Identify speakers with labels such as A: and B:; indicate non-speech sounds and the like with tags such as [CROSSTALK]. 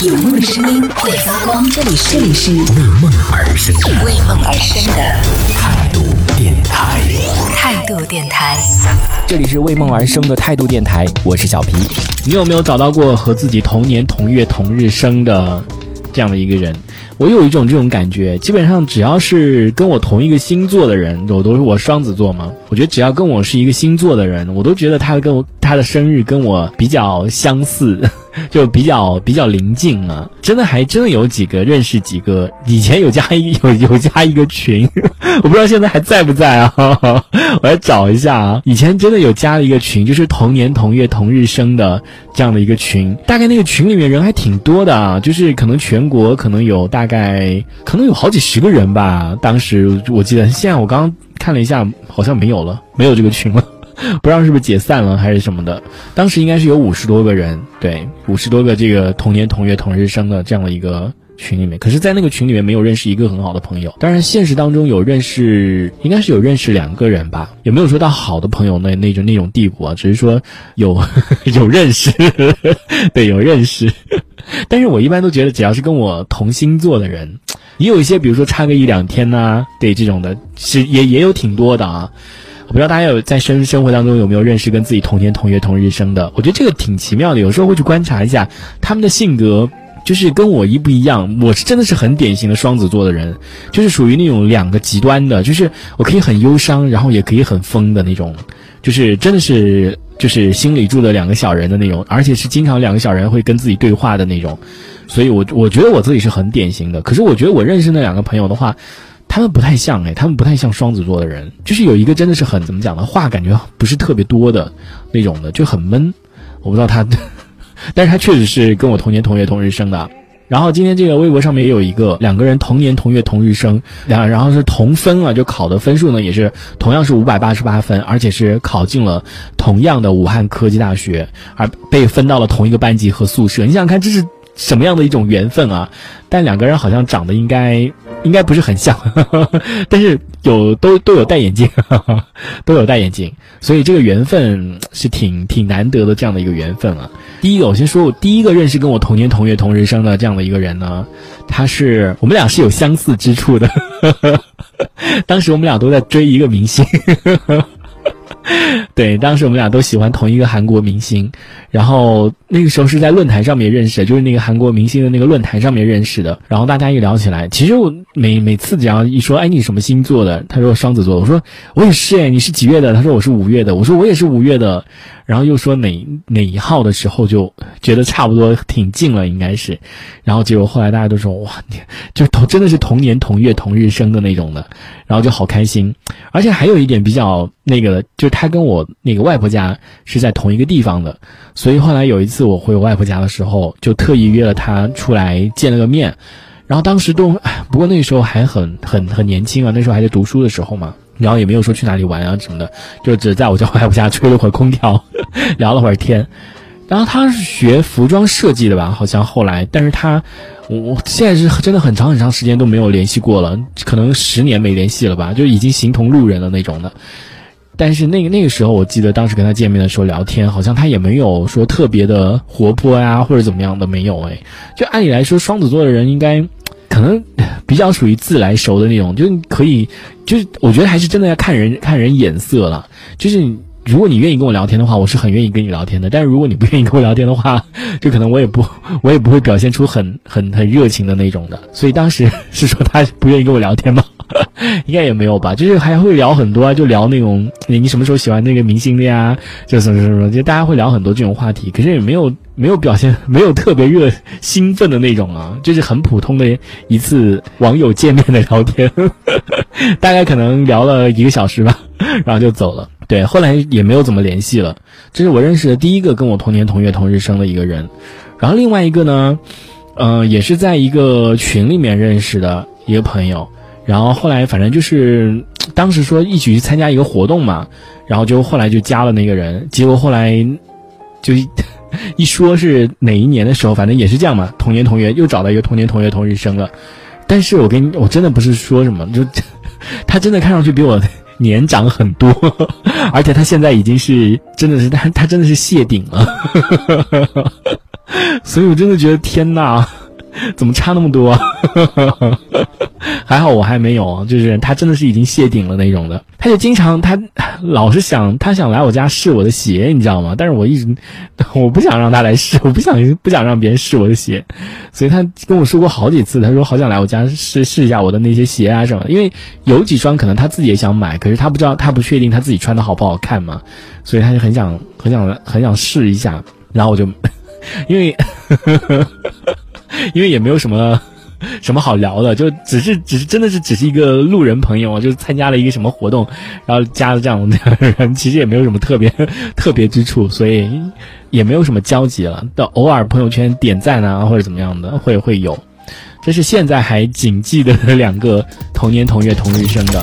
A: 有梦的声音会发光，这里这里是
B: 为梦而生的
A: 为梦而生的
B: 态度电台。
A: 态度电台。
B: 这里是为梦而生的态度电台，我是小皮。
C: 你有没有找到过和自己同年同月同日生的这样的一个人？我有一种这种感觉，基本上只要是跟我同一个星座的人，我都是我双子座嘛。我觉得只要跟我是一个星座的人，我都觉得他跟我他的生日跟我比较相似。[LAUGHS] 就比较比较临近啊，真的还真的有几个认识几个，以前有加一有有加一个群，[LAUGHS] 我不知道现在还在不在啊，[LAUGHS] 我来找一下啊，以前真的有加了一个群，就是同年同月同日生的这样的一个群，大概那个群里面人还挺多的啊，就是可能全国可能有大概可能有好几十个人吧，当时我记得，现在我刚刚看了一下，好像没有了，没有这个群了。[LAUGHS] 不知道是不是解散了还是什么的，当时应该是有五十多个人，对，五十多个这个同年同月同日生的这样的一个群里面，可是，在那个群里面没有认识一个很好的朋友。当然，现实当中有认识，应该是有认识两个人吧，也没有说到好的朋友那那种那种地步啊，只是说 [LAUGHS] 有 [LAUGHS] 有认识，[LAUGHS] 对，有认识。但是我一般都觉得，只要是跟我同星座的人，也有一些，比如说差个一两天呐，对这种的，是也也有挺多的啊。我不知道大家有在生生活当中有没有认识跟自己同年同月同日生的？我觉得这个挺奇妙的，有时候会去观察一下他们的性格，就是跟我一不一样。我是真的是很典型的双子座的人，就是属于那种两个极端的，就是我可以很忧伤，然后也可以很疯的那种，就是真的是就是心里住的两个小人的那种，而且是经常两个小人会跟自己对话的那种。所以，我我觉得我自己是很典型的。可是，我觉得我认识那两个朋友的话。他们不太像哎，他们不太像双子座的人，就是有一个真的是很怎么讲呢？话感觉不是特别多的那种的，就很闷。我不知道他，但是他确实是跟我同年同月同日生的。然后今天这个微博上面也有一个两个人同年同月同日生，两然后是同分啊，就考的分数呢也是同样是五百八十八分，而且是考进了同样的武汉科技大学，而被分到了同一个班级和宿舍。你想想看，这是什么样的一种缘分啊？但两个人好像长得应该。应该不是很像，[LAUGHS] 但是有都都有戴眼镜，[LAUGHS] 都有戴眼镜，所以这个缘分是挺挺难得的这样的一个缘分啊。第一个，我先说，我第一个认识跟我同年同月同日生的这样的一个人呢，他是我们俩是有相似之处的，[LAUGHS] 当时我们俩都在追一个明星。对，当时我们俩都喜欢同一个韩国明星，然后那个时候是在论坛上面认识的，就是那个韩国明星的那个论坛上面认识的。然后大家一聊起来，其实我每每次只要一说，哎，你什么星座的？他说双子座，我说我也是哎，你是几月的？他说我是五月的，我说我也是五月的。然后又说哪哪一号的时候就觉得差不多挺近了，应该是。然后结果后来大家都说哇，你就同真的是同年同月同日生的那种的，然后就好开心。而且还有一点比较那个的，就是他跟我那个外婆家是在同一个地方的，所以后来有一次次我回我外婆家的时候，就特意约了他出来见了个面。然后当时都，不过那时候还很很很年轻啊，那时候还在读书的时候嘛。然后也没有说去哪里玩啊什么的，就只在我家外婆家吹了会儿空调，[LAUGHS] 聊了会儿天。然后他是学服装设计的吧，好像后来，但是他，我我现在是真的很长很长时间都没有联系过了，可能十年没联系了吧，就已经形同路人了那种的。但是那个那个时候，我记得当时跟他见面的时候聊天，好像他也没有说特别的活泼呀或者怎么样的，没有哎。就按理来说，双子座的人应该。可能比较属于自来熟的那种，就可以，就是我觉得还是真的要看人看人眼色了。就是如果你愿意跟我聊天的话，我是很愿意跟你聊天的。但是如果你不愿意跟我聊天的话，[LAUGHS] 就可能我也不我也不会表现出很很很热情的那种的。所以当时是说他不愿意跟我聊天吗？[LAUGHS] 应该也没有吧，就是还会聊很多啊，就聊那种你你什么时候喜欢那个明星的呀？就什么什么，就大家会聊很多这种话题，可是也没有没有表现 [LAUGHS] 没有特别热兴奋的那种啊，就是很普通的一次网友见面的聊天，大概可能聊了一个小时吧，然后就走了。对，后来也没有怎么联系了。这是我认识的第一个跟我同年同月同日生的一个人，然后另外一个呢，嗯，也是在一个群里面认识的一个朋友。然后后来反正就是，当时说一起去参加一个活动嘛，然后就后来就加了那个人，结果后来就一 [LAUGHS] 说是哪一年的时候，反正也是这样嘛，同年同月又找到一个同年同月同日生了。但是我跟你，我真的不是说什么，就 [LAUGHS] 他真的看上去比我年长很多，[LAUGHS] 而且他现在已经是真的是他他真的是谢顶了。[LAUGHS] 所以我真的觉得天呐，怎么差那么多？还好我还没有，就是他真的是已经谢顶了那种的。他就经常他老是想他想来我家试我的鞋，你知道吗？但是我一直 [LAUGHS] 我不想让他来试，我不想不想让别人试我的鞋，所以他跟我说过好几次，他说好想来我家试试一下我的那些鞋啊什么。因为有几双可能他自己也想买，可是他不知道他不确定他自己穿的好不好看嘛，所以他就很想很想很想试一下。然后我就 [LAUGHS] 因为 [LAUGHS] 因为也没有什么。[LAUGHS] 什么好聊的？就只是，只是真的是只是一个路人朋友，就参加了一个什么活动，然后加了这样的人，其实也没有什么特别 [LAUGHS] 特别之处，所以也没有什么交集了。但偶尔朋友圈点赞啊，或者怎么样的，会会有。这是现在还谨记的两个同年同月同日生的。